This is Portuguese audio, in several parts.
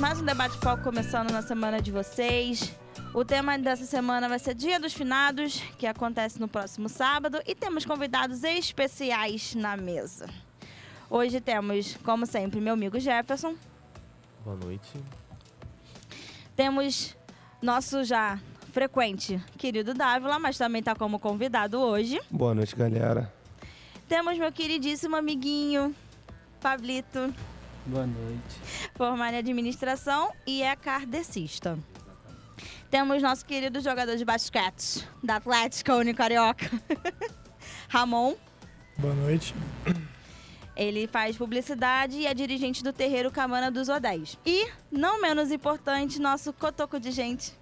mais um debate foco começando na semana de vocês. O tema dessa semana vai ser Dia dos Finados, que acontece no próximo sábado, e temos convidados especiais na mesa. Hoje temos, como sempre, meu amigo Jefferson. Boa noite. Temos nosso já frequente querido Dávila, mas também está como convidado hoje. Boa noite, galera. Temos meu queridíssimo amiguinho, Pablito. Boa noite. Formado em administração e é kardecista. Temos nosso querido jogador de basquete da Atlética Unicarioca, Ramon. Boa noite. Ele faz publicidade e é dirigente do terreiro Camana dos Odéis. E, não menos importante, nosso cotoco de gente.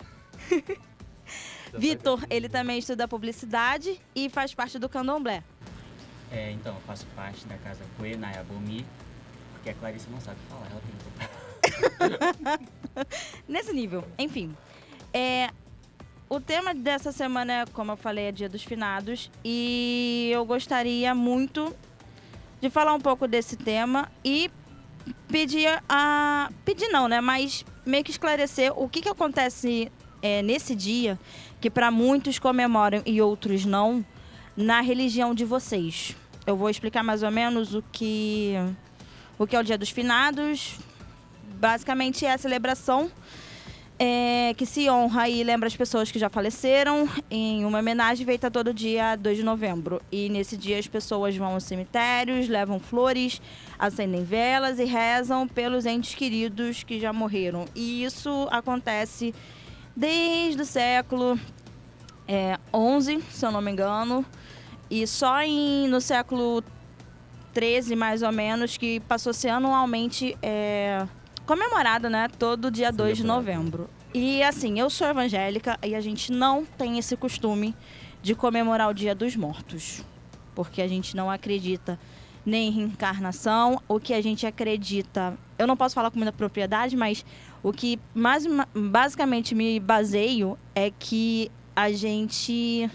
Vitor, ele também estuda publicidade e faz parte do candomblé. É, então, eu faço parte da casa Cue, na Yabomi, porque a Clarice não sabe falar, ela tem Nesse nível, enfim. É, o tema dessa semana, como eu falei, é Dia dos Finados. E eu gostaria muito de falar um pouco desse tema e pedir a. Pedir não, né? Mas meio que esclarecer o que, que acontece é, nesse dia, que para muitos comemoram e outros não, na religião de vocês. Eu vou explicar mais ou menos o que, o que é o Dia dos Finados. Basicamente é a celebração é, que se honra e lembra as pessoas que já faleceram em uma homenagem feita todo dia 2 de novembro. E nesse dia as pessoas vão aos cemitérios, levam flores, acendem velas e rezam pelos entes queridos que já morreram. E isso acontece desde o século é, 11, se eu não me engano, e só em, no século 13, mais ou menos, que passou a ser anualmente é, comemorado, né? Todo dia 2 de novembro. E assim, eu sou evangélica e a gente não tem esse costume de comemorar o Dia dos Mortos. Porque a gente não acredita nem em reencarnação. O que a gente acredita. Eu não posso falar com muita propriedade, mas o que mais basicamente me baseio é que a gente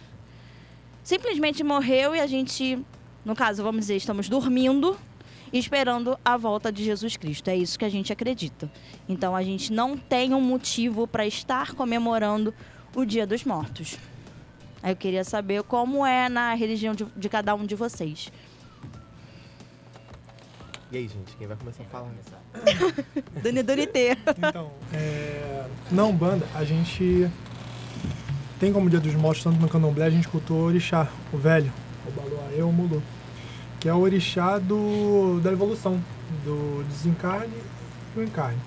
simplesmente morreu e a gente, no caso, vamos dizer, estamos dormindo esperando a volta de Jesus Cristo. É isso que a gente acredita. Então a gente não tem um motivo para estar comemorando o Dia dos Mortos. Aí eu queria saber como é na religião de, de cada um de vocês. E aí, gente, quem vai começar a falar? Dani Donité. Então, é, na Umbanda, a gente tem como Dia dos Mortos, tanto no candomblé, a gente cultua o orixá, o velho, o baluaê, o mulu, que é o orixá do, da evolução, do desencarne e do encarne.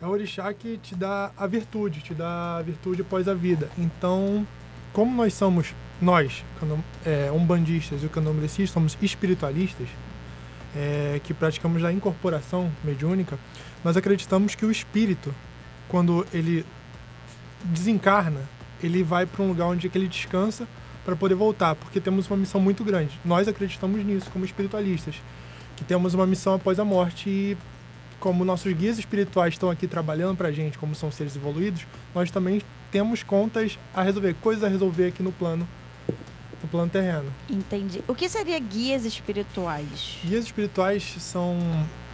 É o orixá que te dá a virtude, te dá a virtude após a vida. Então, como nós somos, nós, é, umbandistas e o candomblecistas, somos espiritualistas, é, que praticamos a incorporação mediúnica, nós acreditamos que o espírito, quando ele desencarna, ele vai para um lugar onde ele descansa para poder voltar, porque temos uma missão muito grande. Nós acreditamos nisso como espiritualistas, que temos uma missão após a morte e como nossos guias espirituais estão aqui trabalhando para a gente, como são seres evoluídos, nós também temos contas a resolver, coisas a resolver aqui no plano no plano terreno. Entendi. O que seria guias espirituais? Guias espirituais são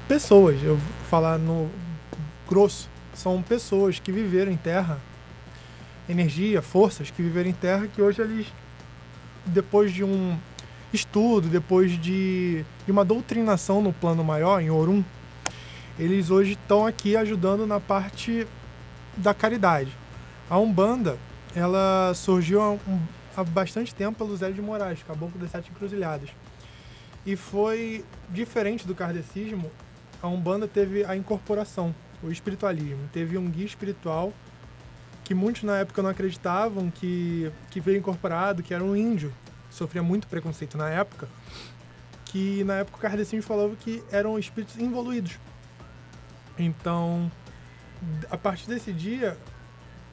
pessoas, eu vou falar no grosso, são pessoas que viveram em terra, energia, forças que viveram em terra, que hoje eles, depois de um estudo, depois de, de uma doutrinação no plano maior, em Orum, eles hoje estão aqui ajudando na parte da caridade. A Umbanda, ela surgiu um, há bastante tempo pelo Zé de Moraes, Caboclo das Sete Encruzilhadas. E foi diferente do kardecismo, a Umbanda teve a incorporação, o espiritualismo. Teve um guia espiritual que muitos na época não acreditavam que, que veio incorporado, que era um índio. Sofria muito preconceito na época. Que na época o kardecismo falava que eram espíritos involuídos. Então, a partir desse dia,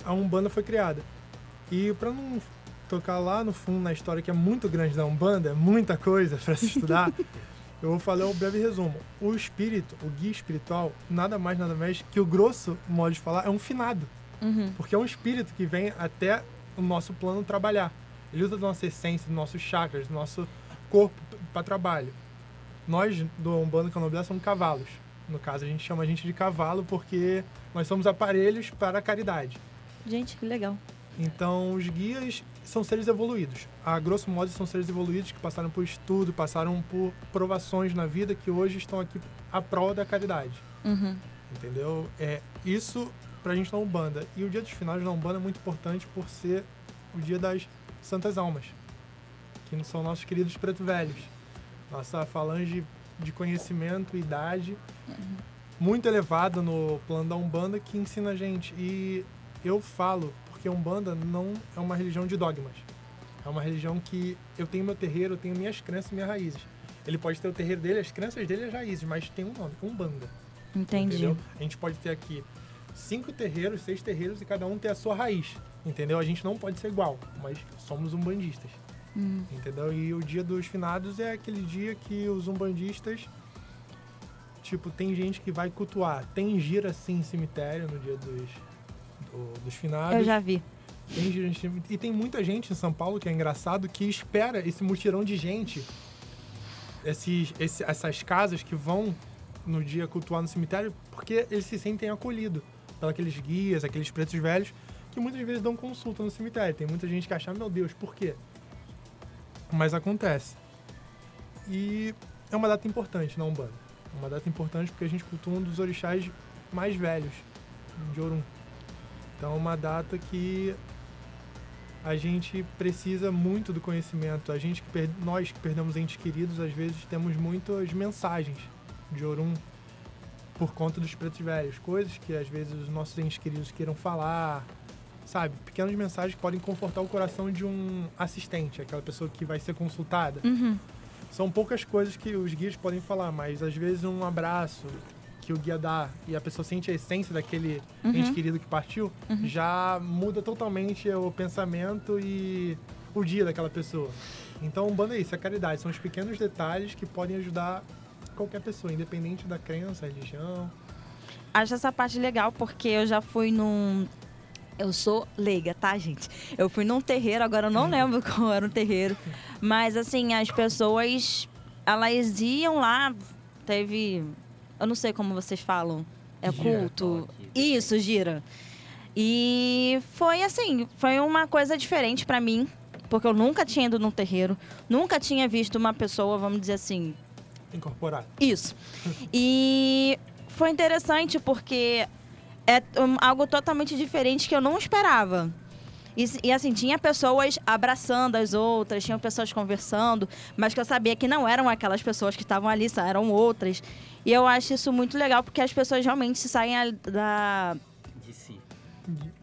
a Umbanda foi criada. E para não tocar lá no fundo na história que é muito grande da Umbanda, muita coisa para se estudar, eu vou fazer um breve resumo. O espírito, o guia espiritual, nada mais, nada menos que o grosso modo de falar é um finado. Uhum. Porque é um espírito que vem até o nosso plano trabalhar. Ele usa da nossa essência, dos nossos chakras, do nosso corpo para trabalho. Nós, do Umbanda Candomblé, somos cavalos. No caso, a gente chama a gente de cavalo porque nós somos aparelhos para a caridade. Gente, que legal. Então, os guias são seres evoluídos. A grosso modo, são seres evoluídos que passaram por estudo, passaram por provações na vida que hoje estão aqui à prol da caridade. Uhum. Entendeu? É isso pra gente na Umbanda. E o dia dos finados na Umbanda é muito importante por ser o dia das santas almas, que são nossos queridos preto velhos. Nossa falange de conhecimento, idade, muito elevada no plano da Umbanda que ensina a gente. E eu falo porque a Umbanda não é uma religião de dogmas. É uma religião que eu tenho meu terreiro, eu tenho minhas crenças e minhas raízes. Ele pode ter o terreiro dele, as crenças dele e as raízes, mas tem um nome, Umbanda. Entendi. Entendeu? A gente pode ter aqui cinco terreiros, seis terreiros e cada um ter a sua raiz. Entendeu? A gente não pode ser igual, mas somos umbandistas. Hum. Entendeu? E o dia dos finados é aquele dia que os umbandistas. Tipo, tem gente que vai cultuar. Tem gira sim em cemitério no dia dos, do- dos finados. Eu já vi. Tem gira em cemitério. E tem muita gente em São Paulo, que é engraçado, que espera esse mutirão de gente. Esses, esse- essas casas que vão no dia cultuar no cemitério, porque eles se sentem acolhidos pelos aqueles guias, aqueles pretos velhos, que muitas vezes dão consulta no cemitério. Tem muita gente que acha, meu Deus, por quê? Mas acontece. E é uma data importante na Umbanda. É Uma data importante porque a gente cultua um dos orixás mais velhos de Orum. Então é uma data que a gente precisa muito do conhecimento. A gente que nós que perdemos entes queridos, às vezes temos muitas mensagens de Orum por conta dos pretos velhos, coisas que às vezes os nossos entes queridos queiram falar, sabe? Pequenas mensagens que podem confortar o coração de um assistente, aquela pessoa que vai ser consultada. Uhum. São poucas coisas que os guias podem falar, mas às vezes um abraço que o guia dá e a pessoa sente a essência daquele Uhum. ente querido que partiu, já muda totalmente o pensamento e o dia daquela pessoa. Então, o banda é isso, é caridade. São os pequenos detalhes que podem ajudar qualquer pessoa, independente da crença, religião. Acho essa parte legal porque eu já fui num. Eu sou leiga, tá, gente? Eu fui num terreiro, agora eu não lembro qual era o terreiro. Mas, assim, as pessoas, elas iam lá, teve. Eu não sei como vocês falam. É Gira. culto. Isso, gira. E foi assim, foi uma coisa diferente pra mim, porque eu nunca tinha ido num terreiro, nunca tinha visto uma pessoa, vamos dizer assim, Incorporar. isso. E foi interessante porque é um, algo totalmente diferente que eu não esperava. E, e, assim, tinha pessoas abraçando as outras, tinham pessoas conversando, mas que eu sabia que não eram aquelas pessoas que estavam ali, eram outras. E eu acho isso muito legal porque as pessoas realmente se saem a- da. De si.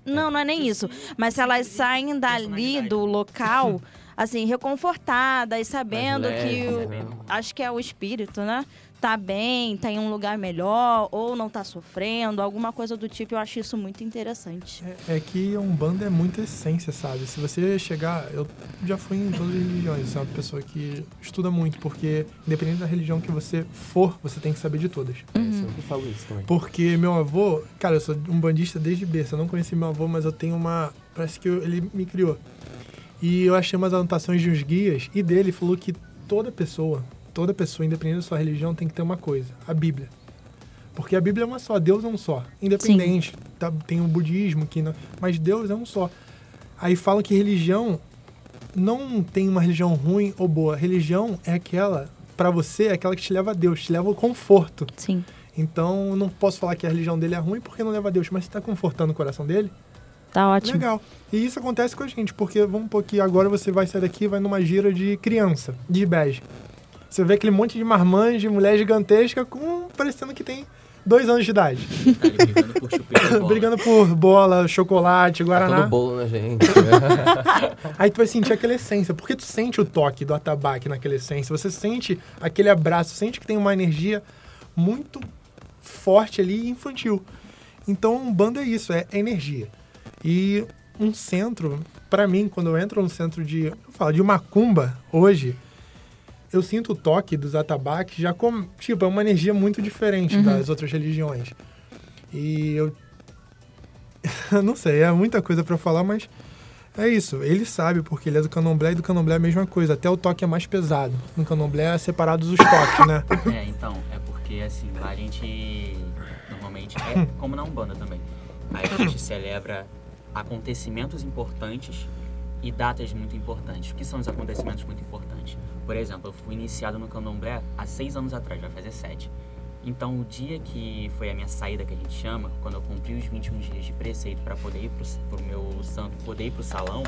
Não, não é nem De isso. si, Mas se elas saem dali do local, assim, reconfortadas, sabendo Mais que. leve, o- né? acho que é o espírito, né? Tá bem, tá em um lugar melhor, ou não tá sofrendo, alguma coisa do tipo. Eu acho isso muito interessante. É, é que a Umbanda é muita essência, sabe? Se você chegar. Eu já fui em todas as religiões, é uma pessoa que estuda muito, porque independente da religião que você for, você tem que saber de todas. É, eu sempre falo isso também. Porque meu avô, cara, eu sou um bandista desde berço. Eu não conheci meu avô, mas eu tenho uma. Parece que eu- ele me criou. E eu achei umas anotações de uns guias, e dele falou que toda pessoa, toda pessoa, independente da sua religião, tem que ter uma coisa: a Bíblia. Porque a Bíblia é uma só, Deus é um só. Independente. Tá, tem o budismo, que não, mas Deus é um só. Aí falam que religião não tem uma religião ruim ou boa. Religião é aquela, pra você, é aquela que te leva a Deus, te leva ao conforto. Sim. Então, não posso falar que a religião dele é ruim porque não leva a Deus, mas se tá confortando o coração dele, Tá ótimo. legal. E isso acontece com a gente, porque vamos pôr que agora você vai sair daqui e vai numa gira de criança, de bege. Você vê aquele monte de marmanjo, de mulher gigantesca, com parecendo que tem dois anos de idade. Tá brigando por chupeta. Brigando por bola, chocolate, Tá guaraná. todo bolo na gente. Aí tu vai sentir aquela essência, porque tu sente o toque do atabaque naquela essência, você sente aquele abraço, sente que tem uma energia muito forte ali e infantil. Então, um bando é isso, é energia. E um centro, pra mim, quando eu entro no centro de, eu falo, de macumba hoje, eu sinto o toque dos atabaques já como, tipo, é uma energia muito diferente das outras religiões. E eu não sei, é muita coisa pra falar, mas é isso. Ele sabe, porque ele é do candomblé e do candomblé é a mesma coisa. Até o toque é mais pesado. No candomblé é separados os toques, né? É, então, é porque porque assim, lá a gente normalmente é como na Umbanda também. Aí a gente celebra acontecimentos importantes e datas muito importantes. O que são os acontecimentos muito importantes? Por exemplo, eu fui iniciado no candomblé há seis anos atrás, vai fazer sete. Então, o dia que foi a minha saída, que a gente chama, quando eu cumpri os 21 dias de preceito para poder ir para o meu santo, poder ir para o salão,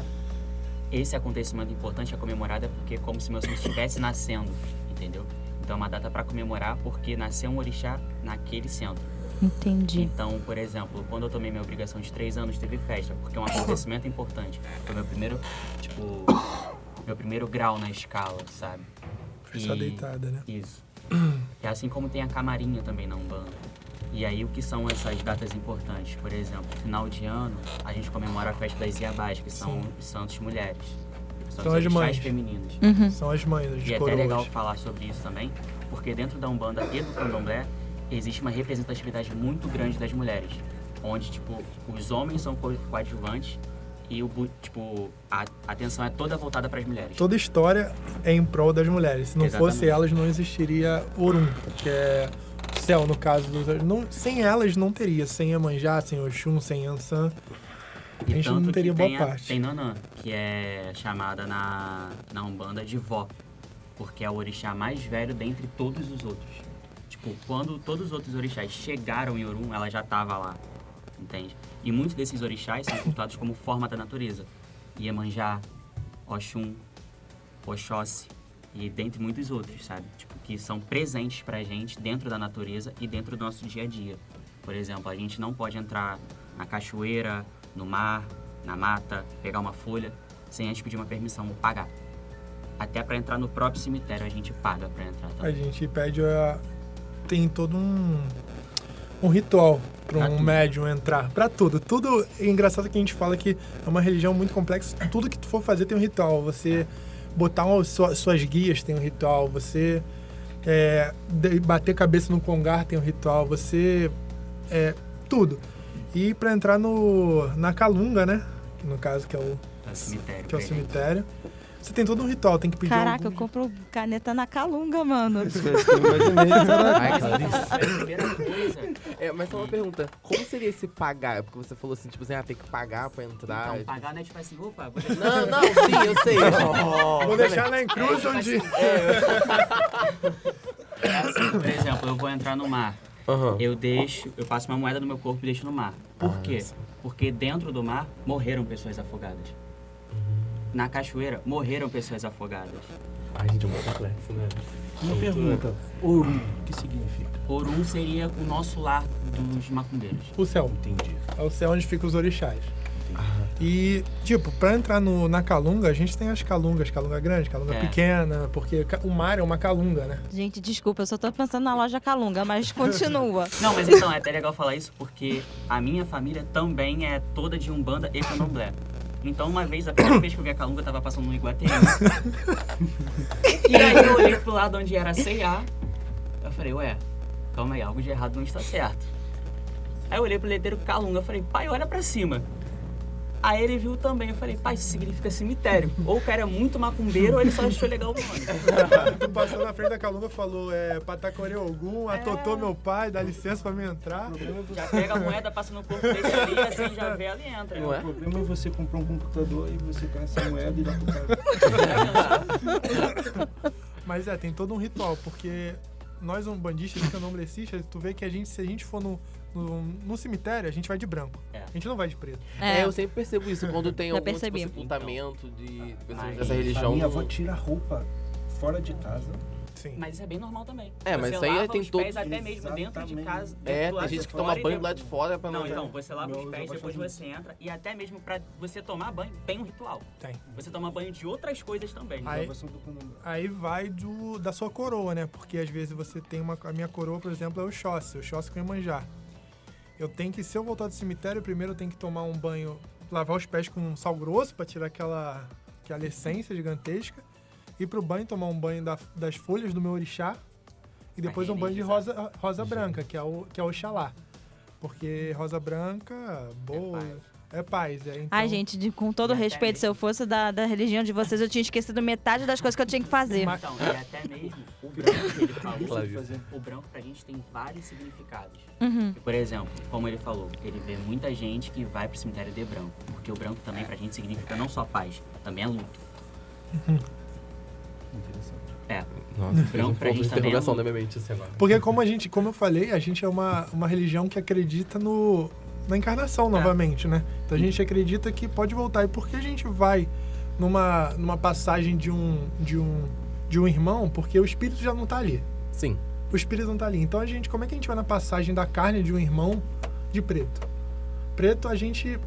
esse acontecimento importante é comemorado porque é como se meu santo estivesse nascendo, entendeu? Então, é uma data para comemorar porque nasceu um orixá naquele centro. Entendi. Então, por exemplo, quando eu tomei minha obrigação de três anos, teve festa, porque é um acontecimento importante. Foi meu primeiro, tipo, meu primeiro grau na escala, sabe? Foi só deitada, né? Isso. É assim como tem a camarinha também na Umbanda. E aí, o que são essas datas importantes? Por exemplo, final de ano, a gente comemora a festa das Iabás, que são Sim. os santos mulheres. São, São as mães. femininos. Uhum. São as mães, as E é até legal falar sobre isso também, porque dentro da Umbanda e do Candomblé existe uma representatividade muito grande das mulheres, onde tipo os homens são co- coadjuvantes e o tipo a atenção é toda voltada para as mulheres. Toda história é em prol das mulheres. Se não Exatamente. fosse elas, não existiria Orum, que é o céu, no caso. Dos, não, sem elas, não teria. Sem Iemanjá, sem Oxum, sem Ansan. E a gente não teria boa tem a- parte. Tem Nanã, que é chamada na, na Umbanda de vó, porque é o orixá mais velho dentre todos os outros. Tipo, quando todos os outros orixás chegaram em Orum, ela já estava lá, entende? E muitos desses orixás são cultuados como forma da natureza. Iemanjá, Oxum, Oxóssi e dentre muitos outros, sabe? Tipo, que são presentes pra gente dentro da natureza e dentro do nosso dia a dia. Por exemplo, a gente não pode entrar na cachoeira, no mar, na mata, pegar uma folha, sem antes pedir uma permissão, pagar. Até pra entrar no próprio cemitério a gente paga pra entrar A também. gente pede a. Tem todo um. Um ritual para um médium entrar. Pra tudo. Tudo. É engraçado que a gente fala que é uma religião muito complexa. Tudo que tu for fazer tem um ritual. Você botar uma, sua- suas guias tem um ritual. Você é, bater cabeça no congar tem um ritual. Você. É, tudo. E para entrar no, na Calunga, né? Que no caso que é o, É cemitério. que é o gente. Você tem todo um ritual. Tem que pedir Caraca, eu algum- compro caneta na Calunga, mano. Isso que eu imaginei, caraca. Ai, Clarice. a primeira coisa É, mas só uma pergunta. Como seria esse pagar? Porque você falou assim, tipo assim, ah, tem que pagar pra entrar. Então, pagar não é tipo assim, opa, vou Não, não, sim, eu sei. Vou deixar na encruz onde. É assim, por exemplo, eu vou entrar no mar. Aham. Eu deixo, eu passo uma moeda no meu corpo e deixo no mar. Por Ah, quê? sim. Porque dentro do mar morreram pessoas afogadas. Na cachoeira morreram pessoas afogadas. Ai, gente, é muito complexo, né? Uma pergunta. Orum, o que significa? Orum seria o nosso lar dos macumbeiros. O céu. Entendi. É o céu onde ficam os orixás. E, tipo, pra entrar no, na calunga, a gente tem as calungas, calunga grande, calunga É. pequena, porque o mar é uma calunga, né? Gente, desculpa, eu só tô pensando na loja Calunga, mas continua. Não, mas então, é até legal falar isso porque a minha família também é toda de Umbanda e Candomblé. Então, uma vez, a primeira vez que eu vi a Calunga, eu tava passando no Iguatemi. e aí eu olhei pro lado onde era C&A. Eu falei, ué, calma aí, algo de errado não está certo. Aí eu olhei pro letreiro Calunga, eu falei, pai, olha pra cima. Aí ele viu também, eu falei, pai, isso significa cemitério. Ou o cara é muito macumbeiro, ou ele só achou legal o nome. Tu passou na frente da calunga e falou, é, Patacore Ogum, atotou meu pai, dá licença pra mim entrar. Já pega a moeda, passa no corpo dele ali, assim, já vê ali e entra. Não é? O problema é você comprar um computador e você com essa moeda e dá pro cara. Mas é, tem todo um ritual, porque nós umbandistas candomblecistas, tu vê que a gente, se a gente for no, no, no cemitério, a gente vai de branco. É. A gente não vai de preto. É, É, eu sempre percebo isso quando tem algum tipo, percebi. sepultamento de pessoas dessa A religião. minha avó tira a roupa fora de casa. Sim. Mas isso é bem normal também. É, mas Você isso aí tem os todo- pés até mesmo dentro de Exatamente. casa. É, dentro tem gente de que toma banho dentro- lá de fora pra não. Não, então, você lava Meu os pés depois você entra e até mesmo pra você tomar banho tem um ritual. Tem. Você toma banho de outras coisas também. Aí- candomblé. Aí vai do, da sua coroa, né? Porque às vezes você tem uma. A minha coroa, por exemplo, é o Xóssi, o Xóssi com Iemanjá. Eu tenho que, se eu voltar do cemitério, primeiro eu tenho que tomar um banho, lavar os pés com sal grosso pra tirar aquela, aquela essência gigantesca. Ir pro banho, tomar um banho da- das folhas do meu orixá. E depois um banho de rosa, rosa branca, que é o, que é o Oxalá. Porque rosa branca, boa, paz. É paz. É, então, Ai, gente, de- com todo E respeito, se eu fosse da, da religião de vocês, eu tinha esquecido metade das coisas que eu tinha que fazer. Então, e até mesmo o branco que ele falou, Claro. o branco pra gente tem vários significados. Uhum. Por exemplo, como ele falou, ele vê muita gente que vai pro cemitério de branco. Porque o branco também pra gente significa não só paz, também é luto. Interessante. É, Nossa, Branco um pra de gente também é interrogação muito. na minha mente assim agora. Porque como a gente, como eu falei, a gente é uma, uma religião que acredita no, na encarnação novamente, né? Então a gente acredita que pode voltar. E por que a gente vai numa, numa passagem de um, de um de um irmão? Porque o espírito já não tá ali. Sim. O espírito não tá ali. Então a gente, como é que a gente vai na passagem da carne de um irmão de preto? Preto a gente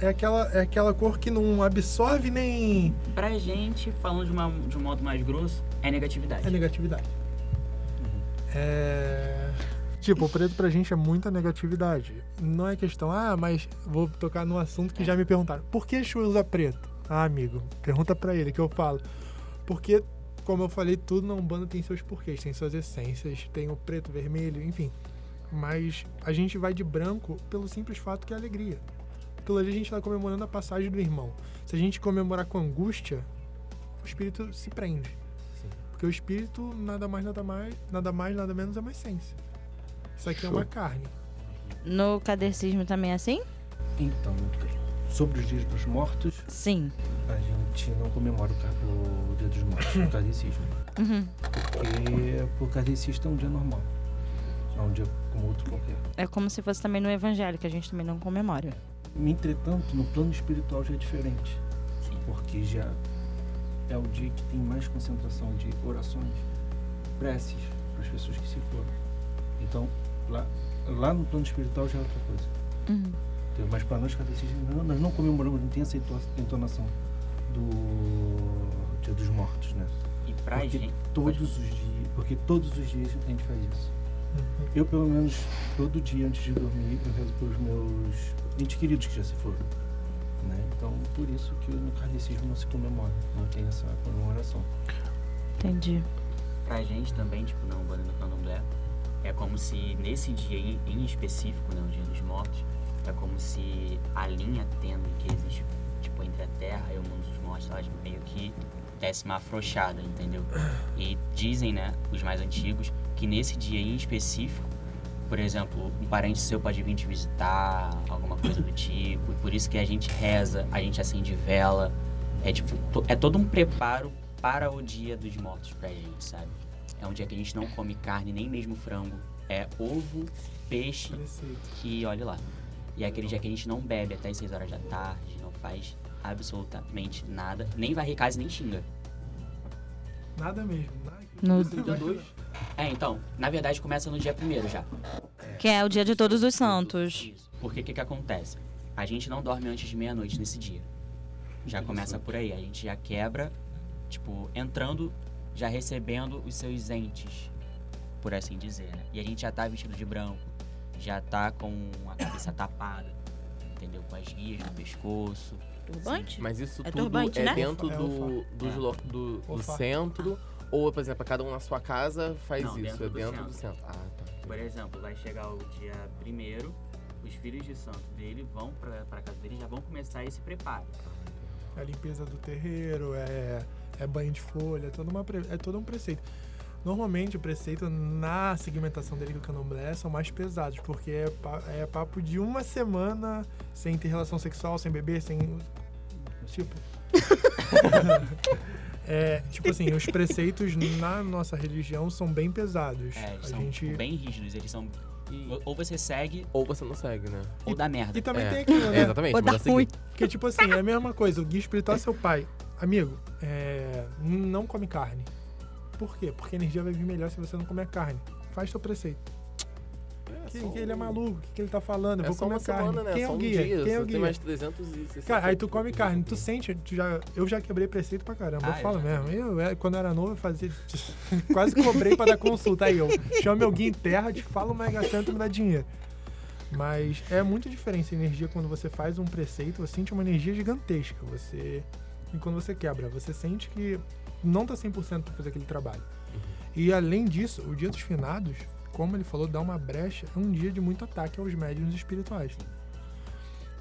é aquela é aquela cor que não absorve nem pra gente, falando de, uma, de um modo mais grosso, é negatividade. é negatividade. É. Tipo, o preto pra gente é muita negatividade. Não é questão, ah, mas vou tocar num assunto que já me perguntaram. Por que Exu usa preto? Ah, amigo, pergunta pra ele que eu falo. Porque, como eu falei, tudo na Umbanda tem seus porquês, tem suas essências, tem o preto, vermelho, enfim. Mas a gente vai de branco pelo simples fato que é alegria. Aquilo ali a gente tá comemorando a passagem do irmão. Se a gente comemorar com angústia, o espírito se prende. Sim. Porque o espírito nada mais, nada mais, nada mais, nada menos é uma essência. Isso aqui é Show. uma carne. No catecismo também é assim? Então, sobre os dias dos mortos, Sim. a gente não comemora o, o dia dos mortos no kardecismo. Uhum. Porque pro kardecista é um dia normal. É um dia como outro qualquer. É como se fosse também no evangelho, que a gente também não comemora. Entretanto, no plano espiritual já é diferente. Sim. Porque já é o dia que tem mais concentração de orações, preces para as pessoas que se foram. Então, lá, lá no plano espiritual já é outra coisa. Uhum. Entendeu? Mas para nós catecistas, não, nós não comemoramos, não tem essa entonação do Dia dos Mortos, né? E pra porque gente. todos os dias, porque todos os dias a gente faz isso. Uhum. Eu pelo menos todo dia antes de dormir eu rezo pelos meus entes queridos que já se foram. Né? Então por isso que no kardecismo não se comemora, não tem essa comemoração. Entendi. pra gente também, tipo, na Umbanda e no Candomblé, é como se nesse dia em, específico, né, o Dia dos Mortos, é como se a linha tênue que existe, tipo, entre a Terra e o mundo dos mortos, ela meio que desse uma afrouxada, entendeu? E dizem, né, os mais antigos, que nesse dia em específico, por exemplo, um parente seu pode vir te visitar, alguma coisa do tipo, e por isso que a gente reza, a gente acende vela, é tipo, é todo um preparo para o dia dos mortos pra gente, sabe? É um dia que a gente não come carne, nem mesmo frango. É ovo, peixe e olha lá. E é aquele dia que a gente não bebe até as 6 horas da tarde, não faz absolutamente nada, nem varre casa nem xinga. Nada mesmo. Nada. No-. É, então, na verdade começa no dia primeiro já. Que é o dia de todos os santos. Isso. Porque o que, que acontece? A gente não dorme antes de meia-noite nesse dia. Já começa por aí. A gente já quebra, tipo, entrando, já recebendo os seus entes, por assim dizer, né? E a gente já tá vestido de branco, já tá com a cabeça tapada, entendeu? Com as guias no pescoço. Turbante? Mas isso É tudo turbante, é né? dentro É do, É. do, do Ufa. centro. Ou, por exemplo, cada um na sua casa faz Não, isso. dentro é do dentro centro. do centro. Ah, tá. Por exemplo, vai chegar o dia primeiro, os filhos de santo dele vão pra, pra casa dele e já vão começar esse preparo. É a limpeza do terreiro, é, é banho de folha, é, toda uma, pre- é todo um preceito. Normalmente o preceito na segmentação dele do candomblé são mais pesados, porque é, pa- é papo de uma semana sem ter relação sexual, sem beber, sem. Tipo. é, tipo assim, os preceitos na nossa religião são bem pesados. É, eles a são gente. bem rígidos, eles são. Ou você segue ou você não segue, né? ou dá merda. E também É. tem aquilo, né? É, exatamente. Ou dá mas o ruim. Porque, tipo assim, é a mesma coisa. O guia espiritual é seu pai. Amigo, é, não come carne. Por quê? Porque a energia vai vir melhor se você não comer carne. Faz teu preceito. é Que, que ele é maluco? O que, que ele tá falando? Eu É vou comer carne. semana, né? Quem é o um guia? dia. Quem é o guia? mais 360. Cara, aí tu come carne, tu sente, tu já, eu já quebrei preceito pra caramba, Ah, eu eu falo já mesmo. Eu, é, quando eu era novo, eu fazia. quase cobrei pra dar consulta. Aí eu chamo meu guia em terra, te falo o mega e me dá dinheiro. Mas é muito diferente a energia quando você faz um preceito, você sente uma energia gigantesca. Você. E quando você quebra, você sente que não tá 100% pra fazer aquele trabalho. E além disso, o dia dos finados, como ele falou, dá uma brecha, é um dia de muito ataque aos médiuns espirituais.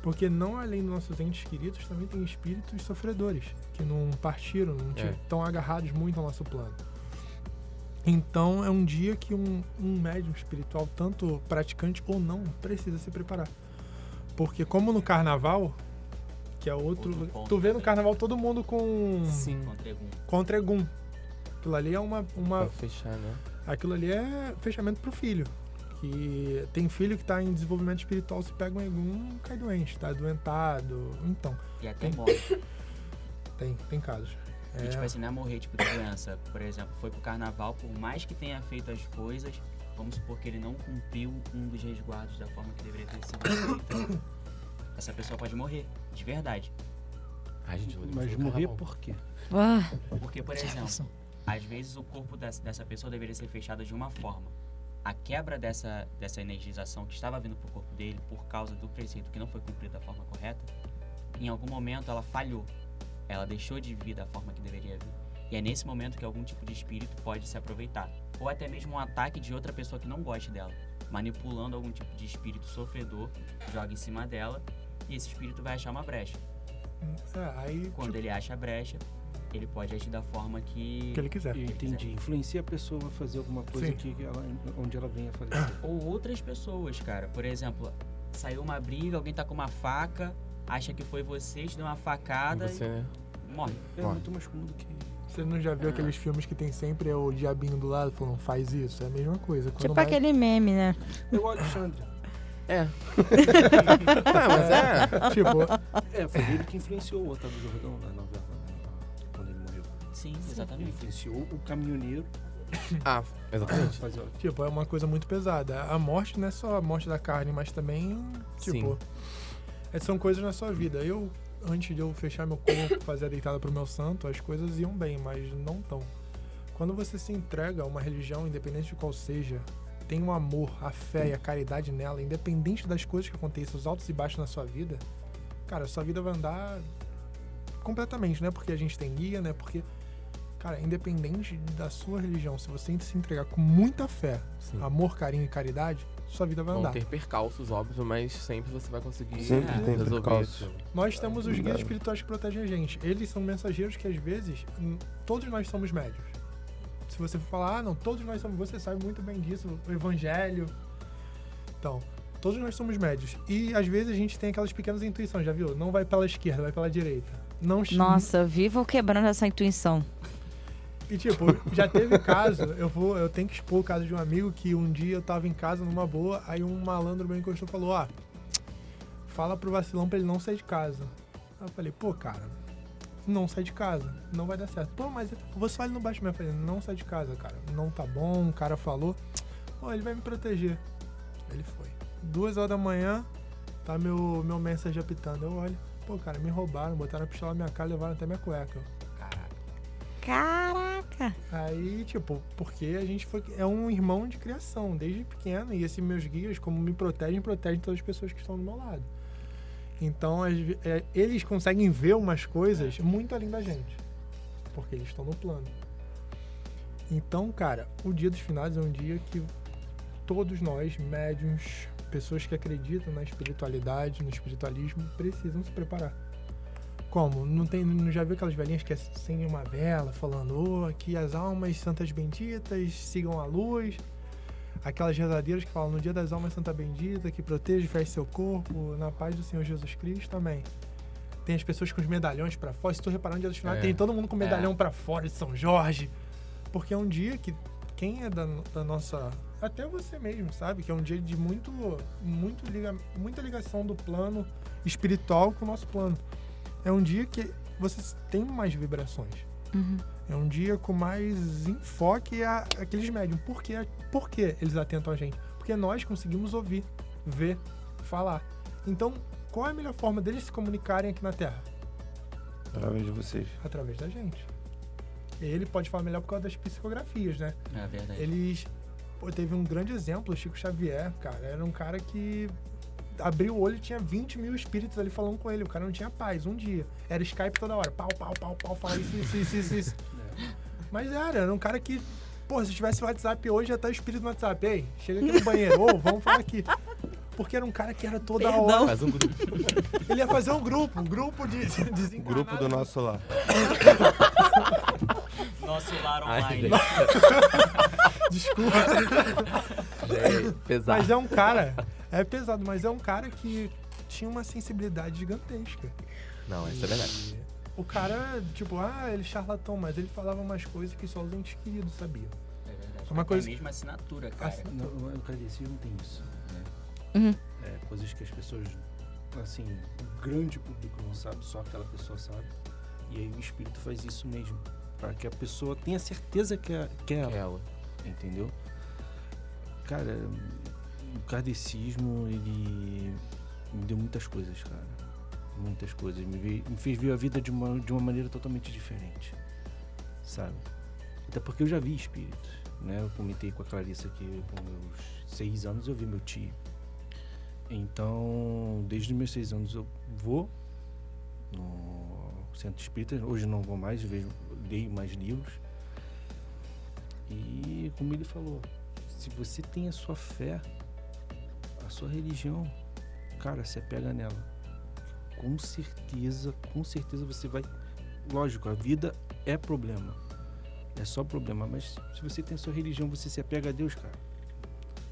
Porque não além dos nossos entes queridos, também tem espíritos sofredores, que não partiram, não É. estão agarrados muito ao nosso plano. Então é um dia que um, um médium espiritual, tanto praticante ou não, precisa se preparar. Porque como no carnaval, que é outro. Outro ponto tu vê no carnaval todo mundo com. Sim. Contra algum. Contra Egum. Aquilo ali é uma. uma Pra fechar, né? aquilo ali é fechamento pro filho. Que tem filho que tá em desenvolvimento espiritual, se pega um Egum, cai doente, tá adoentado. Então, E até Tem. morre. tem, tem casos. E É, tipo assim, não é morrer tipo de doença. Por exemplo, foi pro carnaval, por mais que tenha feito as coisas, vamos supor que ele não cumpriu um dos resguardos da forma que deveria ter sido feito. Essa pessoa pode morrer, de verdade. Ai, gente, Mas morrer carnaval. por quê? Ah, Porque, por exemplo, às vezes o corpo dessa, dessa pessoa deveria ser fechado de uma forma. A quebra dessa, dessa energização que estava vindo pro corpo dele por causa do preceito que não foi cumprido da forma correta, em algum momento ela falhou. Ela deixou de vir da forma que deveria vir. E é nesse momento que algum tipo de espírito pode se aproveitar. Ou até mesmo um ataque de outra pessoa que não goste dela. Manipulando algum tipo de espírito sofredor, joga em cima dela e esse espírito vai achar uma brecha. é, aí Quando tipo, ele acha a brecha, ele pode agir da forma que que ele quiser. Eu entendi. Influencia a pessoa a fazer alguma coisa que ela, onde ela venha a falecer. Ou outras pessoas, cara. Por exemplo, saiu uma briga, alguém tá com uma faca, acha que foi você, te deu uma facada Você, né? e morre. É Ó. muito mais comum do que. Você não já viu aqueles filmes que tem sempre o diabinho do lado falando, faz isso? É a mesma coisa. Quando tipo vai- aquele meme, né? É o Alexandre. É. tá, mas é. Tipo, É, foi ele que influenciou o Otávio Jordão na novela, né, quando ele morreu. Sim, Ele exatamente. influenciou o caminhoneiro Ah, exatamente. fazer. tipo, é uma coisa muito pesada. A morte não é só a morte da carne, mas também, tipo, é- são coisas na sua vida. Eu, antes de eu fechar meu corpo, fazer a deitada pro meu santo, as coisas iam bem, mas não tão. Quando você se entrega a uma religião, independente de qual seja, tem um amor, a fé e a caridade nela, independente das coisas que aconteçam, os altos e baixos na sua vida, cara, a sua vida vai andar completamente, não é porque a gente tem guia, né? Porque, cara, independente da sua religião, se você se entregar com muita fé, Sim. amor, carinho e caridade, sua vida vai Vão andar. ter percalços, óbvio, mas sempre você vai conseguir Sempre é, tem resolver percalços. isso. Nós temos os guias espirituais que protegem a gente. Eles são mensageiros que às vezes todos nós somos médios. Se você for falar, ah, não, todos nós somos, você sabe muito bem disso, o evangelho. Então, todos nós somos médios. E às vezes a gente tem aquelas pequenas intuições, já viu? Não vai pela esquerda, vai pela direita. Não Nossa, vivo quebrando essa intuição. E tipo, já teve caso, eu vou, eu tenho que expor o caso de um amigo que um dia eu tava em casa numa boa, aí um malandro meu encostou e falou, ó, fala pro vacilão pra ele não sair de casa. Aí eu falei, pô, cara, não sai de casa, não vai dar certo. Pô, mas vou só ali no baixo mesmo. Falei, não sai de casa, cara. Não tá bom, o cara falou, pô, ele vai me proteger. Ele foi. Duas horas da manhã, tá meu, meu message apitando. Eu olho, pô, cara, me roubaram, botaram a pistola na minha cara, levaram até minha cueca. Caraca. Caraca! Aí, tipo, porque a gente foi. É um irmão de criação, desde pequeno. E esses meus guias, como me protegem, protegem todas as pessoas que estão do meu lado. Então, é, eles conseguem ver umas coisas muito além da gente. Porque eles estão no plano. Então, cara, o dia dos finados é um dia que todos nós, médiums, pessoas que acreditam na espiritualidade, no espiritualismo, precisam se preparar. Como? Não, tem, não já viu aquelas velhinhas que acendem uma vela falando oh, que as almas santas benditas sigam a luz? Aquelas rezadeiras que falam no dia das almas santa bendita, que protege e seu corpo, na paz do Senhor Jesus Cristo também. Tem as pessoas com os medalhões pra fora. Se tu reparar no dia dos finados, É. tem todo mundo com medalhão É. pra fora de São Jorge. Porque é um dia que quem é da, da nossa. Até você mesmo, sabe? Que é um dia de muito, muito liga, muita ligação do plano espiritual com o nosso plano. É um dia que você tem mais vibrações. Uhum. É um dia com mais enfoque a aqueles médiums. Por quê? Por que eles atentam a gente? Porque nós conseguimos ouvir, ver, falar. Então, qual é a melhor forma deles se comunicarem aqui na Terra? Através de vocês. Através da gente. Ele pode falar melhor por causa das psicografias, né? É verdade. Eles. Pô, teve um grande exemplo, o Chico Xavier, cara. Era um cara que abriu o olho e tinha 20 mil espíritos ali falando com ele. O cara não tinha paz, um dia. Era Skype toda hora. Pau, pau, pau, pau, fala isso, isso, isso, isso. Mas era, era um cara que. Pô, se tivesse WhatsApp hoje, já tá o espírito no WhatsApp. Ei, chega aqui no banheiro, ou vamos falar aqui. porque era um cara que era toda Perdão. hora. Faz um grupo. Ele ia fazer um grupo, um grupo de desencarnados. Grupo do nosso lar. Nosso lar online. Desculpa. É pesado. Mas é um cara, é pesado, mas é um cara que tinha uma sensibilidade gigantesca. Não, isso é verdade. O cara, tipo, ah, ele é charlatão, mas ele falava umas coisas que só os entes queridos sabiam. É verdade. Uma É coisa- a mesma assinatura, cara. Assim- Não, o kardecismo tem isso, né? Uhum. É, coisas que as pessoas, assim, o grande público não sabe, só aquela pessoa sabe. E aí o espírito faz isso mesmo, para que a pessoa tenha certeza que é, que é ela, Ela. entendeu? Cara, o kardecismo, ele me deu muitas coisas, cara. Muitas coisas. Me, ve- me fez ver a vida de uma, de uma maneira totalmente diferente, sabe? Até porque eu já vi espíritos, né? Eu comentei com a Clarissa que com meus seis anos eu vi meu tio. Então, desde os meus seis anos eu vou no centro espírita. Hoje não vou mais, vejo, leio mais livros. E como ele falou, se você tem a sua fé, a sua religião, cara, você pega nela. Com certeza, com certeza você vai. Lógico, a vida é problema. É só problema, mas se você tem sua religião, você se apega a Deus, cara.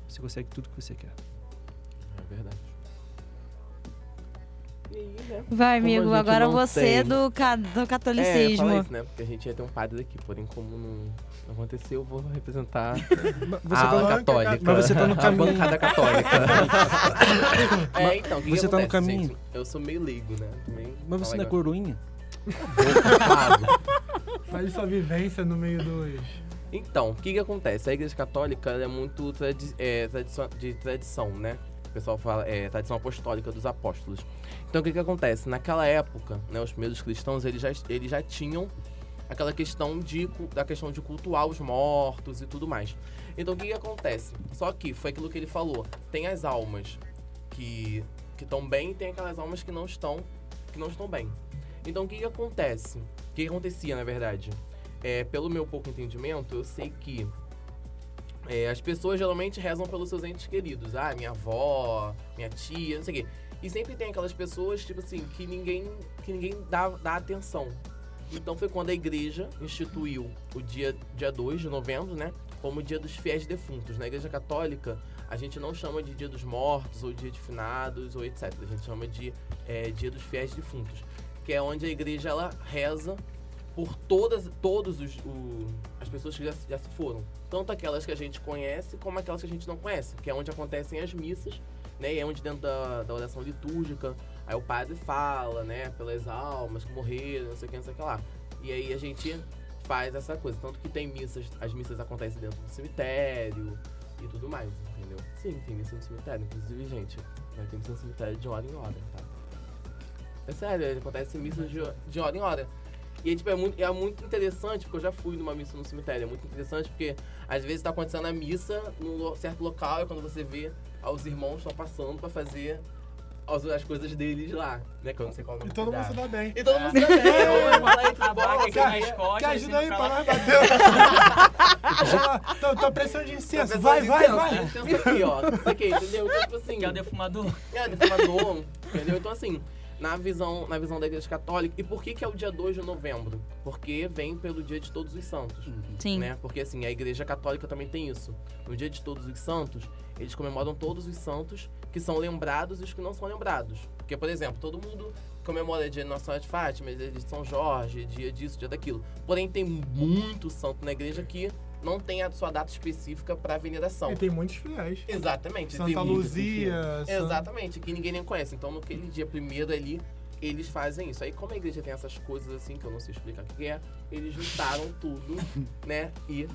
Você consegue tudo que você quer. É verdade. Vai, Como a amigo, agora você tem- do, ca- do É, catolicismo. fala isso, né? Porque a gente ia ter um padre aqui, porém como não aconteceu, eu vou representar Você a tá, católica. mas você tá no A caminho. bancada católica. é, então, o que Você que tá no acontece, caminho. gente? Eu sou meio leigo, né? Meio- mas você não é coroinha? Faz sua vivência no meio dos. Então, o que que acontece? A igreja católica ela é muito tradi é, tradição, de tradição, né? O pessoal fala, é, tradição apostólica dos apóstolos. Então, o que que acontece? Naquela época, né, os primeiros cristãos, eles já, eles já tinham aquela questão de, da questão de cultuar os mortos e tudo mais. Então, o que que acontece? Só que, foi aquilo que ele falou, tem as almas que que estão bem e tem aquelas almas que não estão, que não estão bem. Então, o que que acontece? O que que acontecia, na verdade? É, pelo meu pouco entendimento, eu sei que é, as pessoas geralmente rezam pelos seus entes queridos. Ah, minha avó, minha tia, não sei o quê. E sempre tem aquelas pessoas, tipo assim, que ninguém, que ninguém dá, dá atenção. Então foi quando a igreja instituiu o dia, dia 2 de novembro, né? Como o dia dos fiéis defuntos. Na igreja católica, a gente não chama de dia dos mortos, ou dia de finados, ou etc. A gente chama de é, dia dos fiéis defuntos. Que é onde a igreja, ela reza por todas todos os, o- as pessoas que já, já se foram. Tanto aquelas que a gente conhece, como aquelas que a gente não conhece. Que é onde acontecem as missas, né? E é onde dentro da, da oração litúrgica, aí o padre fala, né? Pelas almas que morreram, não sei o que, não sei o que lá. E aí a gente faz essa coisa. Tanto que tem missas, as missas acontecem dentro do cemitério e tudo mais, entendeu? Sim, tem missa no cemitério. Inclusive, gente, vai ter missa no cemitério de hora em hora, tá? É sério, acontece missas de, de hora em hora. E tipo, é muito, é muito interessante, porque eu já fui numa missa no cemitério. É muito interessante porque às vezes tá acontecendo a missa num certo local e quando você vê, ah, os irmãos estão passando pra fazer as, as coisas deles lá, né? Que eu não sei qual é o E nome todo mundo se dá bem. E todo mundo se dá bem. Aqui nas aí? costas, Quer ajuda aí pra lá. nós bater? Vai lá, tô, tô precisando de incenso. Vai, vai, vai. Licença aqui, ó. Isso aqui, entendeu? Então, tipo assim... Que é o defumador. É, defumador, entendeu? Então, assim, na visão, na visão da Igreja Católica. E por que, que é o dia 2 de novembro? Porque vem pelo dia de Todos os Santos. Sim. Né? Porque, assim, a Igreja Católica também tem isso. No dia de Todos os Santos, eles comemoram todos os santos que são lembrados e os que não são lembrados. Porque, por exemplo, todo mundo comemora dia de Nossa Senhora de Fátima, dia de São Jorge, dia disso, dia daquilo. Porém, tem muito santo na igreja que não tem a sua data específica para veneração. E tem muitos fiéis. Exatamente. Santa. Luzia. San- Exatamente, que ninguém nem conhece. Então, naquele dia primeiro ali, eles fazem isso. Aí, como a igreja tem essas coisas assim, que eu não sei explicar o que é, eles juntaram tudo, né? E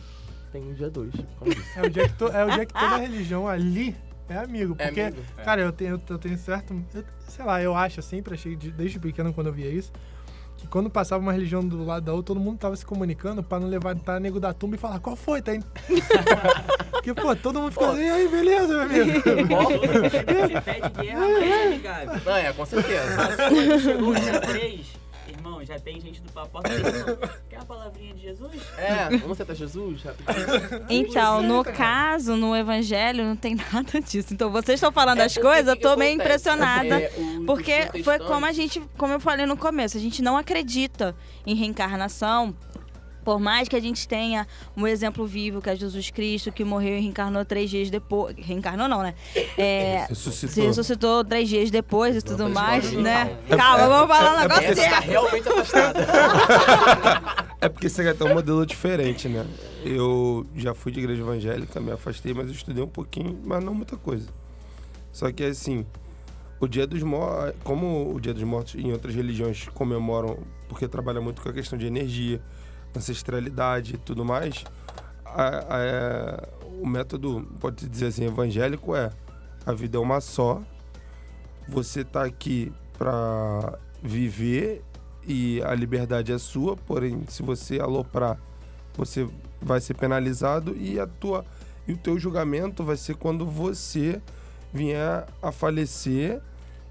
tem um dia dois. Como isso. É o dia que, to- é o dia que toda religião ali é amigo. É Porque, amigo? cara, eu tenho, eu tenho certo. eu- sei lá, eu acho, eu sempre achei, de- desde pequeno, quando eu via isso, que quando passava uma religião do lado da outra, todo mundo tava se comunicando pra não levantar nego da tumba e falar, qual foi, tá? indo?" Porque, pô, todo mundo fica assim, e aí, beleza, meu amigo? Pede guerra, mas é amigável. Não, é, com certeza. Chegou no dia 3, Irmão, já tem gente do papo. Quer a palavrinha de Jesus? É, vamos aceitar Jesus? rapidinho? Então, no caso, no evangelho, não tem nada disso. Então, vocês estão falando É as coisas, eu tô que meio acontece? impressionada. É, Porque foi como a gente, como eu falei no começo, a gente não acredita em reencarnação. Por mais que a gente tenha um exemplo vivo, que é Jesus Cristo, que morreu e reencarnou três dias depois. Reencarnou não, né? É, se Ressuscitou. ressuscitou três dias depois e tudo mais, de né? calma. Calma, vamos falar um negócio tá certo. realmente afastada. É porque você quer ter um modelo diferente, né? Eu já fui de igreja evangélica, me afastei, mas eu estudei um pouquinho, mas não muita coisa. Só que assim, o Dia dos Mortos, como o Dia dos Mortos em outras religiões comemoram, porque trabalha muito com a questão de energia, ancestralidade e tudo mais, a- a- o método, pode dizer assim, evangélico é a vida é uma só, você tá aqui para viver e a liberdade é sua, porém, se você aloprar, você vai ser penalizado e a tua e o teu julgamento vai ser quando você vier a falecer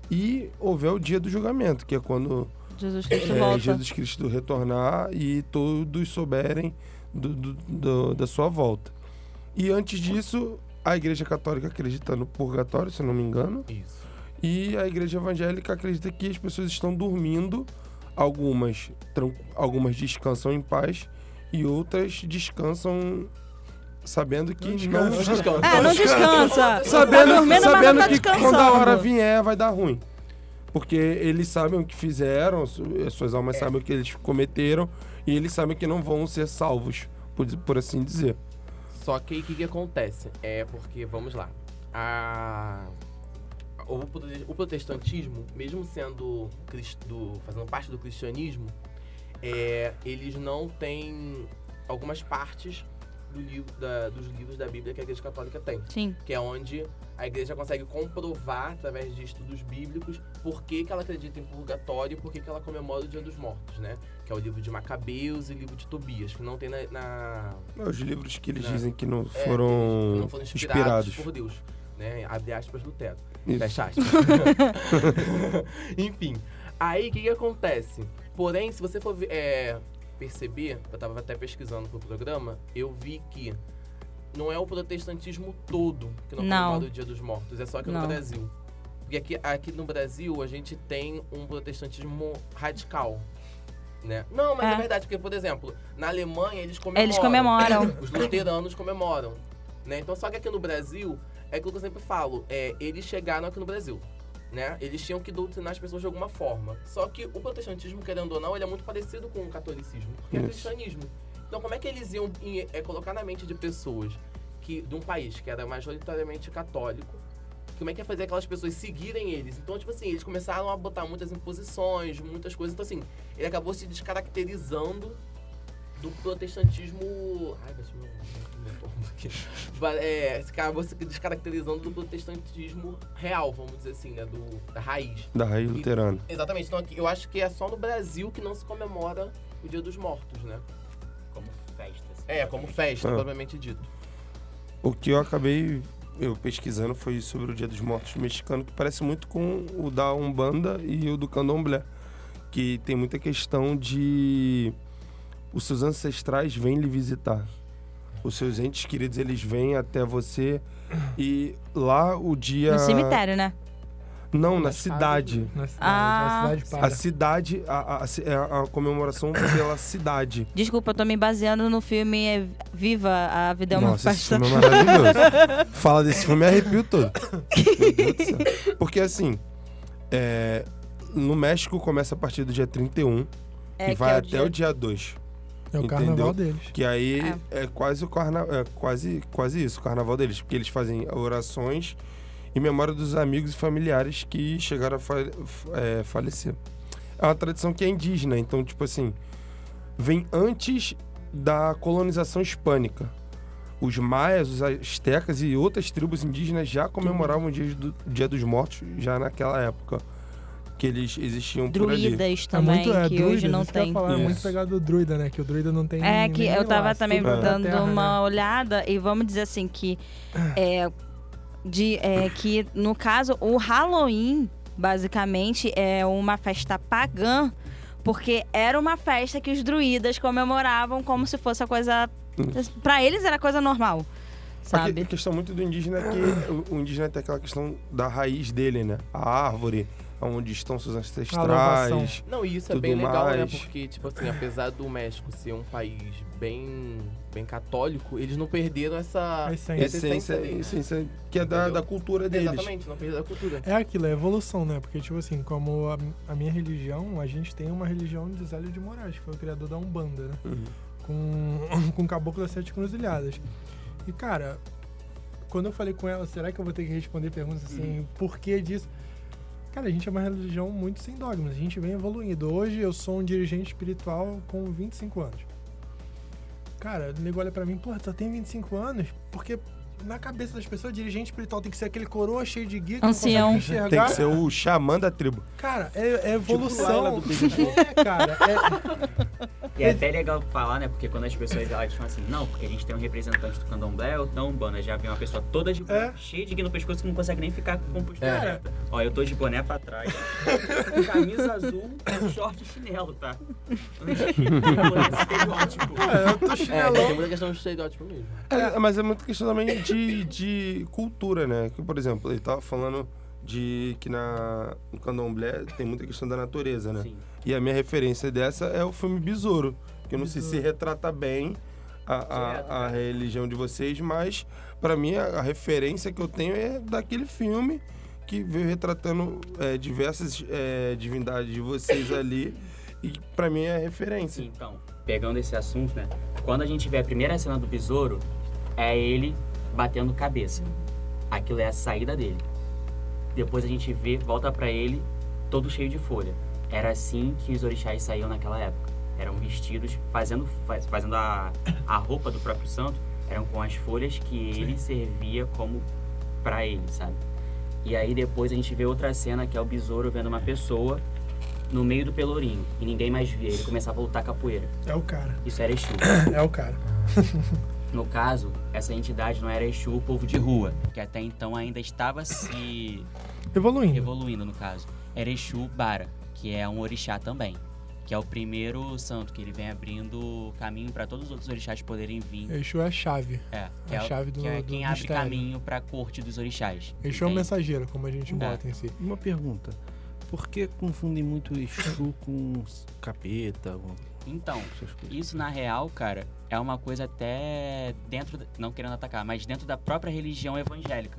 e houver o dia do julgamento, que é quando Jesus Cristo é, volta. Jesus Cristo retornar e todos souberem do- do- do- da sua volta. E antes disso, a Igreja Católica acredita no purgatório, se não me engano, Isso. e a Igreja Evangélica acredita que as pessoas estão dormindo, algumas, algumas descansam em paz e outras descansam sabendo que não, Não descansa. É, não descansa. sabendo, tá dormindo, sabendo não tá que descansando. quando a hora vier vai dar ruim. Porque eles sabem o que fizeram, su- as suas almas sabem o que eles cometeram e eles sabem que não vão ser salvos, por, por assim dizer. Só que o que, que acontece? É porque, vamos lá, a... o, prote- o protestantismo, mesmo sendo do- fazendo parte do cristianismo, é, eles não têm algumas partes do livro, da- dos livros da Bíblia que a Igreja Católica tem. Sim. que é onde a igreja consegue comprovar, através de estudos bíblicos, por que, que ela acredita em purgatório e por que, que ela comemora o Dia dos Mortos, né? Que é o livro de Macabeus e o livro de Tobias, que não tem na... na- Os livros que eles Não. dizem que não é, foram, que não foram inspirados, inspirados. por Deus, né? Abre aspas, Lutero. Isso. Fecha aspas. Enfim, aí o que, que acontece? Porém, se você for ver- é, perceber, eu tava até pesquisando pro programa, eu vi que não é o protestantismo todo que não, Não. comemora o Dia dos Mortos, é só aqui Não. no Brasil. Porque aqui, aqui no Brasil a gente tem um protestantismo radical. Né? Não, mas é. É. verdade, porque, por exemplo, na Alemanha eles comemoram. Eles comemoram. Os luteranos comemoram. Né? Então, só que aqui no Brasil, é aquilo que eu sempre falo, é, eles chegaram aqui no Brasil. Né? Eles tinham que doutrinar as pessoas de alguma forma. Só que o protestantismo, querendo ou não, ele é muito parecido com o catolicismo, porque é Isso. cristianismo. Então, como é que eles iam em- é, colocar na mente de pessoas que de um país que era majoritariamente católico, como é que ia fazer aquelas pessoas seguirem eles? Então, tipo assim, eles começaram a botar muitas imposições, muitas coisas. Então, assim, ele acabou se descaracterizando do protestantismo. Ai, vai meu, meu aqui. Va- É, acabou se descaracterizando do protestantismo real, vamos dizer assim, né? Do, da raiz. Da raiz luterana. Exatamente. Então, aqui, eu acho que é só no Brasil que não se comemora o Dia dos Mortos, né? Como festa. assim, É, como festa, Ah. propriamente dito. O que eu acabei eu pesquisando foi sobre o Dia dos Mortos mexicano, que parece muito com o da Umbanda e o do Candomblé, que tem muita questão de os seus ancestrais vêm lhe visitar. Os seus entes queridos, eles vêm até você e lá o dia No cemitério, né? Não, na Nas cidade. Na cidade, Ah. na cidade para. A cidade, a, a, a- a comemoração pela cidade. Desculpa, eu tô me baseando no filme é, Viva, a Vida é uma Nossa, esse Festa. filme é maravilhoso. Fala desse filme e arrepio todo. Porque assim, é, no México começa a partir do dia 31 É, e vai é o até dia- o dia 2. É o Entendeu? carnaval deles. Que aí é, quase o carnaval. É quase, quase isso, o carnaval deles. Porque eles fazem orações em memória dos amigos e familiares que chegaram a fa- é, falecer. É uma tradição que é indígena, então, tipo assim, vem antes da colonização hispânica. Os maias, os astecas e outras tribos indígenas já comemoravam o dia, do, dia dos mortos já naquela época. Que eles existiam por ali. Druidas É também, muito, é, que druida, hoje não tem. falar, é muito pegado do druida, né? Que o druida não tem É que eu tava laço, também dando terra, uma né? olhada e vamos dizer assim que é, de, é que no caso o Halloween basicamente é uma festa pagã Porque era uma festa que os druidas comemoravam como se fosse a coisa. Pra eles era coisa normal. Sabe? a questão muito do indígena é que o, o indígena tem aquela questão da raiz dele, né? A árvore, onde estão seus ancestrais. Não, e isso é bem legal, né? mais. Porque, tipo assim, apesar do México ser um país bem, bem católico, eles não perderam essa, A essência. essa Essência, né? essência que é da, da cultura deles. Exatamente, não perderam a cultura. É aquilo, é evolução, né? Porque, tipo assim, como a, a minha religião, a gente tem uma religião de Zélio de Moraes, que foi o criador da Umbanda, né? Uhum. Com, com o Caboclo das Sete Cruzilhadas. E, cara, quando eu falei com ela, será que eu vou ter que responder perguntas assim, por que disso? Cara, a gente é uma religião muito sem dogmas, a gente vem evoluindo. Hoje eu sou um dirigente espiritual com 25 anos. Cara, o nego olha pra mim, pô, só tem 25 anos? Porque na cabeça das pessoas, dirigente espiritual tem que ser aquele coroa cheio de guia que Ancião. Tem enxergar. que ser o xamã da tribo. Cara, é, é evolução. Laila do BBB. é, cara. É, E é até legal falar, né? Porque quando as pessoas elas falam assim, não, porque a gente tem um representante do candomblé ou da Umbanda, já vem uma pessoa toda de boné, É. cheia de guia no pescoço que não consegue nem ficar com postura É. reta. Ó, eu tô de boné pra trás, com camisa azul, short e chinelo, tá? É, eu tô É, chinelão. tem muita questão de estereótipo mesmo. É, mas é muito questão também de, de cultura, né? Que, por exemplo, ele tava falando de que na, no candomblé tem muita questão da natureza, né? Sim. E a minha referência dessa é o filme Besouro, que eu não sei se retrata bem a, a, a cara. religião de vocês, mas pra mim a, a referência que eu tenho é daquele filme que veio retratando é, diversas é, divindades de vocês ali e pra mim é a referência. Então, pegando esse assunto, né? Quando a gente vê a primeira cena do besouro, é ele batendo cabeça. Aquilo é a saída dele. Depois a gente vê, volta pra ele, todo cheio de folha. Era assim que os orixás saíam naquela época. Eram vestidos, fazendo, faz- fazendo a, a roupa do próprio santo, eram com as folhas que ele servia como pra ele, sabe? E aí depois a gente vê outra cena que é o besouro vendo uma pessoa no meio do pelourinho e ninguém mais via. Ele começava a lutar capoeira. É o cara. Isso era Exu. É o cara. No caso, essa entidade não era Exu, o povo de rua, que até então ainda estava se Evoluindo. evoluindo no caso. Era Exu Bara, que é um orixá também, que é o primeiro santo que ele vem abrindo caminho para todos os outros orixás poderem vir. Exu é a chave. É, que A é, o- chave do- que é do quem abre mistério. caminho para a corte dos orixás. Exu é o mensageiro, como a gente É. bota em si. Uma pergunta. Por que confundem muito Exu com capeta? Com Então? Isso, na real, cara, é uma coisa até dentro, não querendo atacar, mas dentro da própria religião evangélica.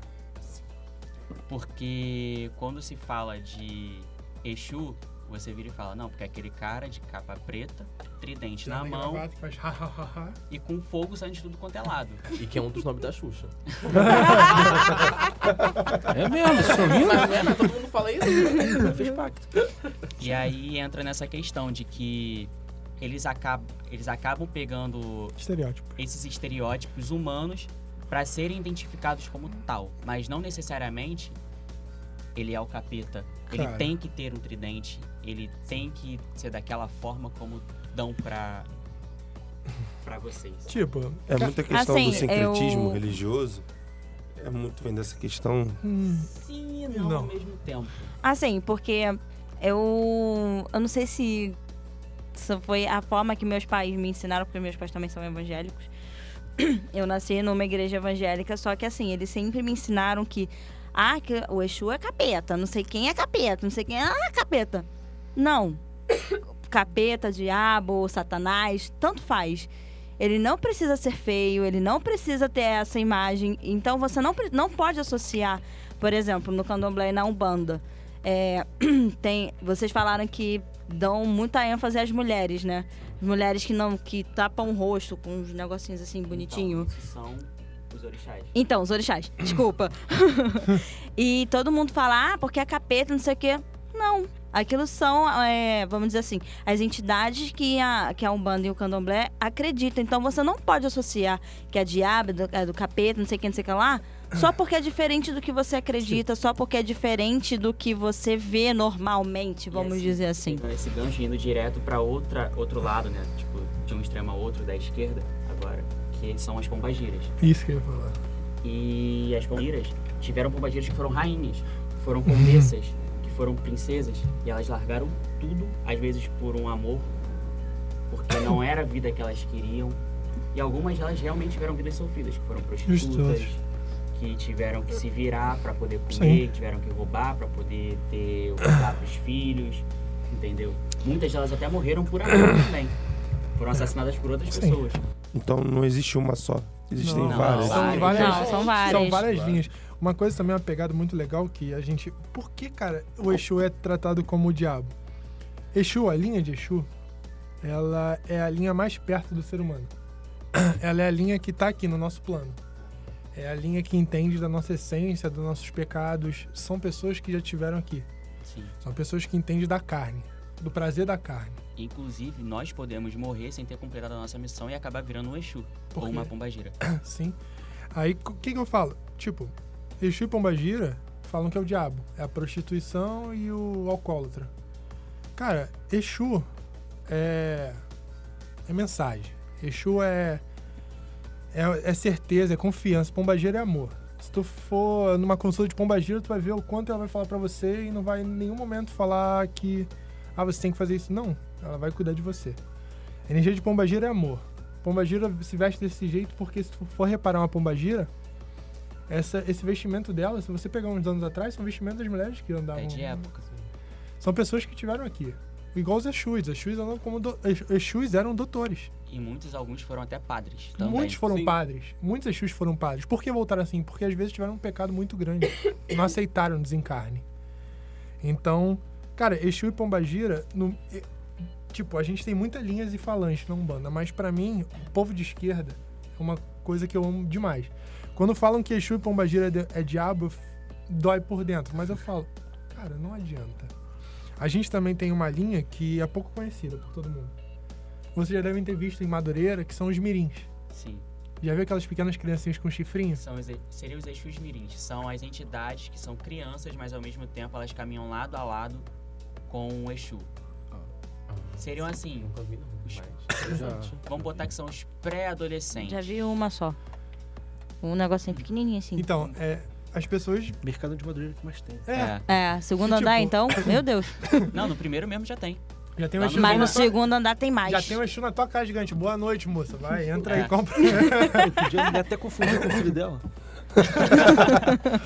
Porque quando se fala de Exu, você vira e fala, não, porque é aquele cara de capa preta, tridente na mão gravata, faz ha, ha, ha, ha. e com fogo saindo de tudo quanto é lado. E que é um dos nomes da Xuxa. É mesmo, estão rindo? Mas, né, todo mundo fala isso. Fez pacto. E aí entra nessa questão de que eles acabam, eles acabam pegando Estereótipo. esses estereótipos humanos para serem identificados como tal, mas não necessariamente ele é o capeta. Ele Cara. tem que ter um tridente, ele tem que ser daquela forma como dão pra para vocês. Tipo, É muita questão Assim, do sincretismo eu- religioso. É muito vem dessa questão. hum, Sim e não, Não. ao mesmo tempo. Assim, porque eu. Eu não sei se. Isso foi a forma que meus pais me ensinaram, porque meus pais também são evangélicos. Eu nasci numa igreja evangélica, só que assim, eles sempre me ensinaram que. Ah, que o Exu é capeta, não sei quem é capeta, não sei quem é ah, capeta. Não. Capeta, diabo, satanás, tanto faz. Ele não precisa ser feio, ele não precisa ter essa imagem. Então você não, não pode associar, por exemplo, no candomblé e na Umbanda. É, tem, vocês falaram que dão muita ênfase às mulheres, né? As mulheres que não que tapam o rosto com uns negocinhos assim bonitinho. Então, são os orixás. Então, os orixás, desculpa. e todo mundo fala, ah, porque é capeta, não sei o quê. Não. Aquilo são, é, vamos dizer assim, as entidades que a, que a Umbanda e o Candomblé acreditam. Então você não pode associar que é diabo, do, é do capeta, não sei o que, não sei o que lá, só porque é diferente do que você acredita, só porque é diferente do que você vê normalmente, vamos E assim, dizer assim. pegando Esse gancho indo direto para outra outro lado, né? Tipo, de um extremo ao outro da esquerda agora, que são as pombagiras. isso que eu ia falar. E as pombagiras tiveram pombagiras que foram rainhas, foram condessas, foram princesas e elas largaram tudo, às vezes por um amor, porque não era a vida que elas queriam. E algumas delas realmente tiveram vidas sofridas, que foram prostitutas, que tiveram que se virar para poder comer, Sim. tiveram que roubar para poder ter o para os filhos, entendeu? Muitas delas até morreram por amor também. Foram assassinadas por outras Sim. pessoas. Então não existe uma só. Existem Não, Não, várias. São várias. várias, Não, são várias. São várias linhas. Uma coisa também, uma pegada muito legal que a gente. Por que, cara, o Exu é tratado como o diabo? Exu, a linha de Exu, ela é a linha mais perto do ser humano. Ela é a linha que tá aqui no nosso plano. É a linha que entende da nossa essência, dos nossos pecados. São pessoas que já tiveram aqui. Sim. São pessoas que entendem da carne, do prazer da carne. Inclusive, nós podemos morrer sem ter completado a nossa missão e acabar virando um Exu ou uma pombagira. Sim. Aí, o que, que eu falo? Tipo, Exu e Pombagira falam que é o diabo. É a prostituição e o alcoólatra. Cara, Exu é, é mensagem. Exu é, é, é certeza, é confiança. Pombagira é amor. Se tu for numa consulta de Pombagira, tu vai ver o quanto ela vai falar pra você e não vai em nenhum momento falar que ah, você tem que fazer isso. Não, ela vai cuidar de você. A energia de Pombagira é amor. Pombagira se veste desse jeito porque se tu for reparar uma pombagira, essa, esse vestimento dela, se você pegar uns anos atrás, são vestimentos das mulheres que andavam. É de época. São pessoas que tiveram aqui. Igual os Exus. Exus andam como do, Ex- Exus eram doutores. E muitos, alguns foram até padres também. Muitos foram sim. padres. Muitos Exus foram padres. Por que voltaram assim? Porque às vezes tiveram um pecado muito grande. não aceitaram o desencarne. Então, cara, Exu e Pombagira, no, tipo, a gente tem muitas linhas e falanges na Umbanda, mas pra mim, o povo de esquerda é uma coisa que eu amo demais. Quando falam que Exu e Pombagira é, de- é diabo, dói por dentro, mas eu falo, cara, não adianta. A gente também tem uma linha que é pouco conhecida por todo mundo. Vocês já devem ter visto em Madureira, que são os mirins. Sim. Já viu aquelas pequenas criancinhas com chifrinho? São os, seriam os Exus Mirins. São as entidades que são crianças, mas ao mesmo tempo elas caminham lado a lado com o Exu. Seriam assim, Nunca vi, não. Os- vamos botar que são os pré-adolescentes. Já vi uma só. Um negocinho pequenininho assim. Então, é, as pessoas. Mercado de Madureira que mais tem. É, É. É, segundo E, tipo- andar então? Meu Deus. Não, no primeiro mesmo já tem. já tem um Mas Exu Mas no tua- segundo andar tem mais. Já tem um Exu na tua casa gigante. Boa noite, moça. Vai, entra É. aí, compra. Outro dia até confundiu com o filho dela.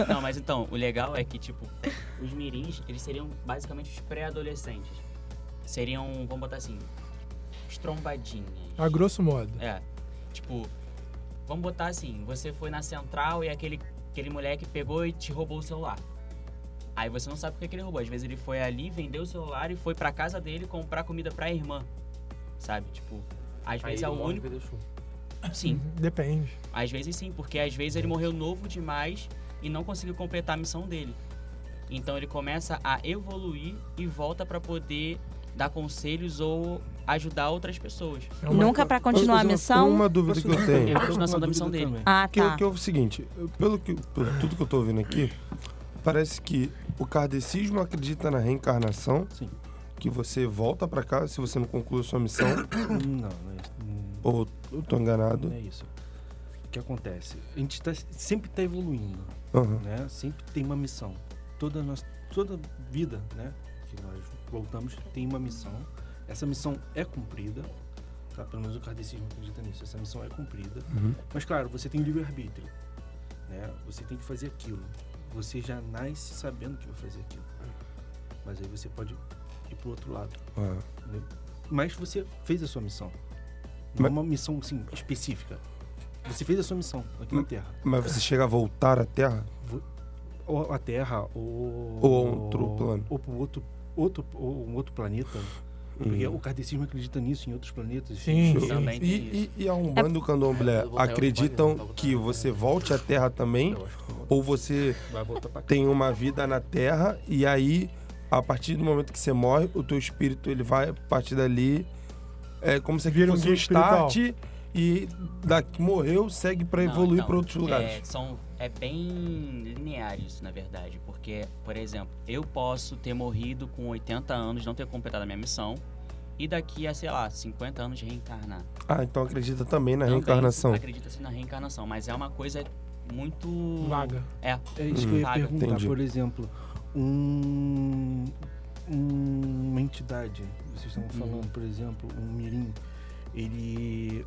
Não, mas então, o legal é que, tipo, os mirins, eles seriam basicamente os pré-adolescentes. Seriam, vamos botar assim, os trombadinhas. A grosso modo. É, tipo, vamos botar assim, você foi na central e aquele, aquele moleque pegou e te roubou o celular. Aí você não sabe por que ele roubou. Às vezes ele foi ali, vendeu o celular e foi pra casa dele comprar comida pra irmã. Sabe? Tipo, às Aí vezes é o único. Sim, Uhum, Depende. às vezes sim, porque às vezes ele morreu novo demais e não conseguiu completar a missão dele. Então ele começa a evoluir e volta pra poder dar conselhos ou ajudar outras pessoas. É uma Nunca pra continuar a missão. Uma dúvida que eu tenho. É a continuação da missão dele. também. Ah, Que, tá. que é o seguinte, pelo que, por tudo que eu tô ouvindo aqui, parece que o kardecismo acredita na reencarnação, Sim. que você volta pra cá se você não conclui a sua missão, Não, não é isso. Ou eu tô enganado. Não é isso. O que acontece? A gente tá, sempre está evoluindo, Aham. né? Sempre tem uma missão. Toda nossa, toda vida, né? Que nós voltamos tem uma missão. Essa missão é cumprida, tá? Pelo menos o kardecismo acredita nisso. Essa missão é cumprida. Uhum. Mas claro, você tem livre-arbítrio, né? Você tem que fazer aquilo. Você já nasce sabendo que vai fazer aquilo. Mas aí você pode ir pro outro lado. Entendeu? Mas você fez a sua missão. Não Mas- é uma missão assim, específica. Você fez a sua missão aqui na Terra. Mas você chega a voltar à Terra? Ou a Terra, ou. Ou a outro plano. Ou pro outro, outro, ou um outro planeta. Porque Uhum. o kardecismo acredita nisso em outros planetas. Sim, sim. Também E, e, e a Umbanda e o Candomblé acreditam que você volte à Terra também? Ou você tem uma vida na Terra e aí, a partir do momento que você morre, o teu espírito ele vai a partir dali. É como se Vira um fosse um espiritual. start e daqui morreu, segue pra Não, evoluir então, pra outros lugares. É, são, é bem linear isso, na verdade. Porque, por exemplo, eu posso ter morrido com 80 anos, não ter completado a minha missão, e daqui a, sei lá, 50 anos reencarnar. Ah, então acredita também na Também reencarnação. Acredita-se na reencarnação, mas é uma coisa muito. Vaga. É. É isso que eu ia Vaga. perguntar. Entendi. Por exemplo, um, um- uma entidade, vocês estão falando, Uhum. por exemplo, um mirim, ele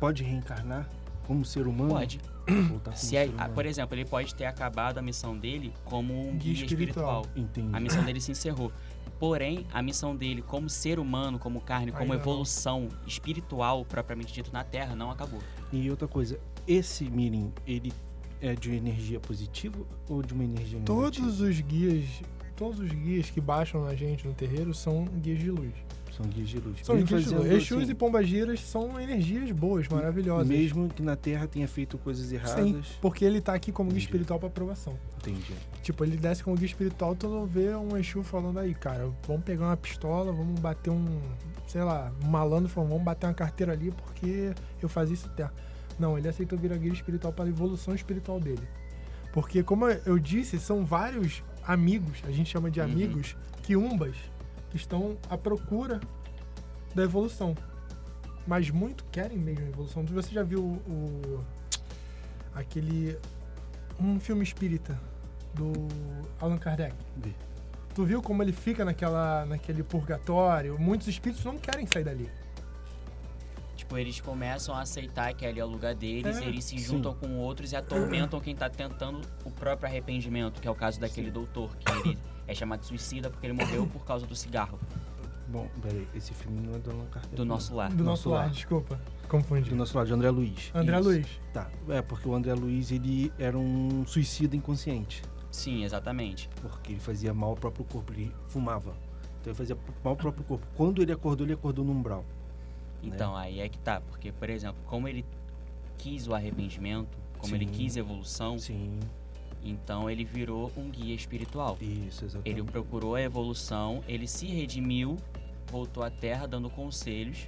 pode reencarnar como ser humano? Pode. Como Se é, ah, por exemplo, ele pode ter acabado a missão dele como um Guia guia, espiritual. espiritual. Entendi. A missão dele se encerrou. Porém, a missão dele como ser humano, como carne, como não. evolução espiritual propriamente dito na Terra, não acabou. E outra coisa, esse mirim, ele é de energia positiva ou de uma energia negativa? Todos os guias, todos os guias que baixam na gente no terreiro são guias de luz. São guias de luz. São Mesmo guias de luz. Exus assim, e pombagiras são energias boas, maravilhosas. Mesmo que na Terra tenha feito coisas erradas. Sim, porque ele tá aqui como guia Entendi. espiritual pra aprovação. Entendi. Tipo, ele desce como guia espiritual, tu não vê um Exu falando aí, cara, vamos pegar uma pistola, vamos bater um, sei lá, um malandro falando, vamos bater uma carteira ali porque eu fazia isso terra. Não, ele aceitou virar guia espiritual para a evolução espiritual dele. Porque, como eu disse, são vários amigos, a gente chama de Uhum. amigos, quiumbas, que estão à procura da evolução. Mas muito querem mesmo a evolução. Você já viu o. o- aquele. Um filme espírita do Allan Kardec? Vi. Tu viu como ele fica naquela, naquele purgatório? Muitos espíritos não querem sair dali. Tipo, eles começam a aceitar que ali é o lugar deles, É, eles se sim. juntam com outros e atormentam quem tá tentando o próprio arrependimento, que é o caso daquele doutor, que ele é chamado de suicida porque ele morreu por causa do cigarro, Bom, peraí, esse filme não é do Allan Kardec. do não. nosso lar. Do nosso, Nosso lar, lar. desculpa. Confundi. Do nosso lado, de André Luiz. André Isso. Luiz. Tá, é porque o André Luiz, ele era um suicida inconsciente. Sim, exatamente. Porque ele fazia mal ao próprio corpo, ele fumava. Então ele fazia mal ao próprio corpo. Quando ele acordou, ele acordou no umbral. Né? Então, aí é que tá. Porque, por exemplo, como ele quis o arrependimento, como ele Sim. quis evolução, Sim, então ele virou um guia espiritual. isso, exatamente. Ele procurou a evolução, ele se redimiu, voltou à Terra dando conselhos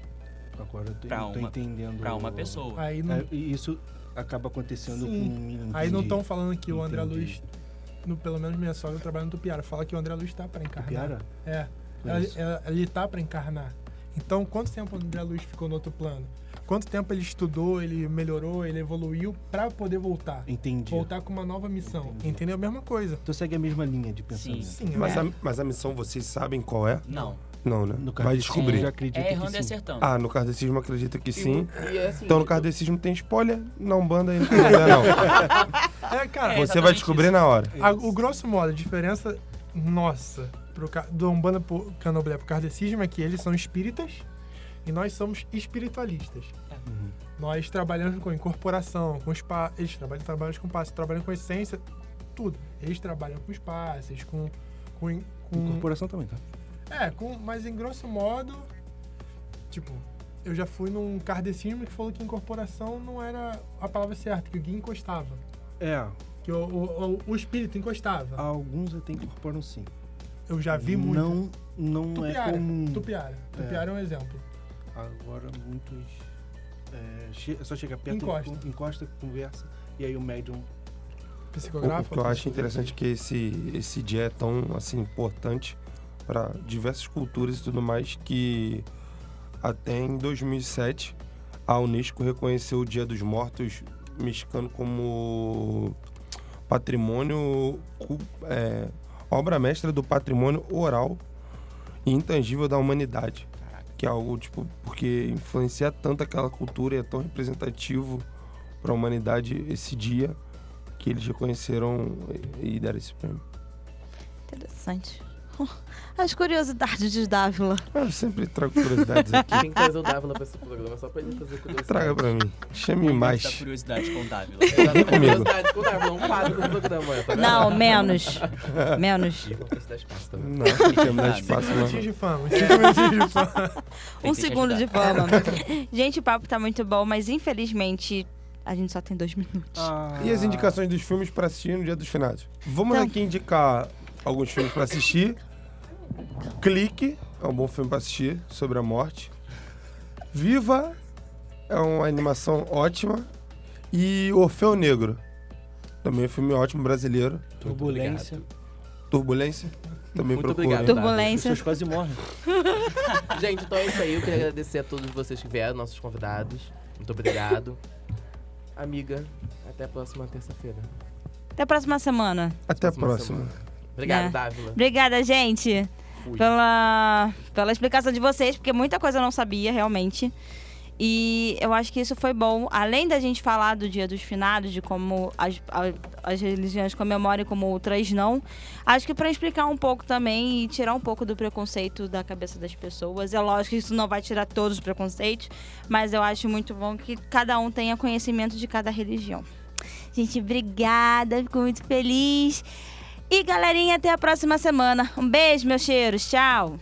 Agora eu tô, pra eu tô uma- entendendo. para uma pessoa. Aí não, É, e isso acaba acontecendo Sim. com menino. aí não estão falando que o André. Luiz, no, pelo menos minha sogra trabalha no Tupiara, fala que o André Luiz tá para encarnar. Piara? É. Ela, ela- ele tá para encarnar. Então, quanto tempo o André Luiz ficou no outro plano? Quanto tempo ele estudou, ele melhorou, ele evoluiu para poder voltar? Entendi. Voltar com uma nova missão. Entendi. Entendeu? A mesma coisa. Então segue a mesma linha de pensamento. Sim, Mas, é. a, mas a missão vocês sabem qual é? Não. Não, né? No Vai descobrir. já acredito É que errando e sim. acertando. Ah, no kardecismo acredita que sim. E é assim, Então no kardecismo tem spoiler, na Umbanda aí não tem não. É, cara, É, Você vai descobrir isso. na hora. a- o grosso modo, a diferença nossa pro, do Umbanda pro Candomblé pro Kardecismo é que eles são espíritas e nós somos espiritualistas. Uhum. Nós trabalhamos com incorporação, com espaço. Eles trabalham, trabalham com espaço, trabalham com essência, tudo. Eles trabalham com espaços, com. com, com Incorporação também, tá? é, com, mas em grosso modo, tipo, eu já fui num kardecismo que falou que incorporação não era a palavra certa, que o guia encostava. É, Que o, o, o- o espírito encostava. alguns até incorporam sim. Eu já vi muito. Não, não é Tupiara, comum. Tupiara. Tupiara é um exemplo. Agora muitos. É, che- só chega perto, Encosta. encosta. encosta, conversa, e aí o médium. O, o que eu acho interessante é que esse, esse dia é tão assim, importante para diversas culturas e tudo mais que até em 2007 a Unesco reconheceu o Dia dos Mortos mexicano como patrimônio é, obra mestra do patrimônio oral e intangível da humanidade que é algo tipo porque influencia tanto aquela cultura e é tão representativo para a humanidade esse dia que eles reconheceram e e deram esse prêmio. Interessante. As curiosidades de Dávila. Eu sempre trago curiosidades aqui. Tem que trazer o Dávila pra esse programa só pra ele fazer curiosidade. Traga pra mim. Chame Da mais. curiosidade com Dávila. Comigo. Curiosidade com o Dávila, um quadro do programa. Tá? Não, menos. Menos. E vou prestar espaço também. Não, não tem mais Cinco espaço minutinhos não. de fama. Cinco minutinhos de fama. Um segundo de fama. Gente, o papo tá muito bom, mas infelizmente a gente só tem dois minutos. E as indicações dos filmes pra assistir no Dia dos Finados? Vamos Então. aqui indicar alguns filmes pra assistir. Clique é um bom filme pra assistir sobre a morte. Viva é uma animação ótima. E Orfeu Negro também é um filme ótimo brasileiro. Turbulência. Turbulência também Muito procura. obrigado. As Turbulência. pessoas quase morrem. Gente, então é isso aí. Eu queria agradecer a todos vocês que vieram, nossos convidados. Muito obrigado. Amiga, até a próxima terça-feira. Até a próxima semana. Até a Próxima próxima. Obrigado, né? Dávila. Obrigada, gente, Fui. pela, pela explicação de vocês, porque muita coisa eu não sabia, realmente. E eu acho que isso foi bom. Além da gente falar do Dia dos Finados, de como as, a- as religiões comemoram e como outras não, acho que para explicar um pouco também e tirar um pouco do preconceito da cabeça das pessoas. É lógico que isso não vai tirar todos os preconceitos, mas eu acho muito bom que cada um tenha conhecimento de cada religião. Gente, obrigada, fico muito feliz. E galerinha, até a próxima semana. Um beijo, meus cheiros. Tchau.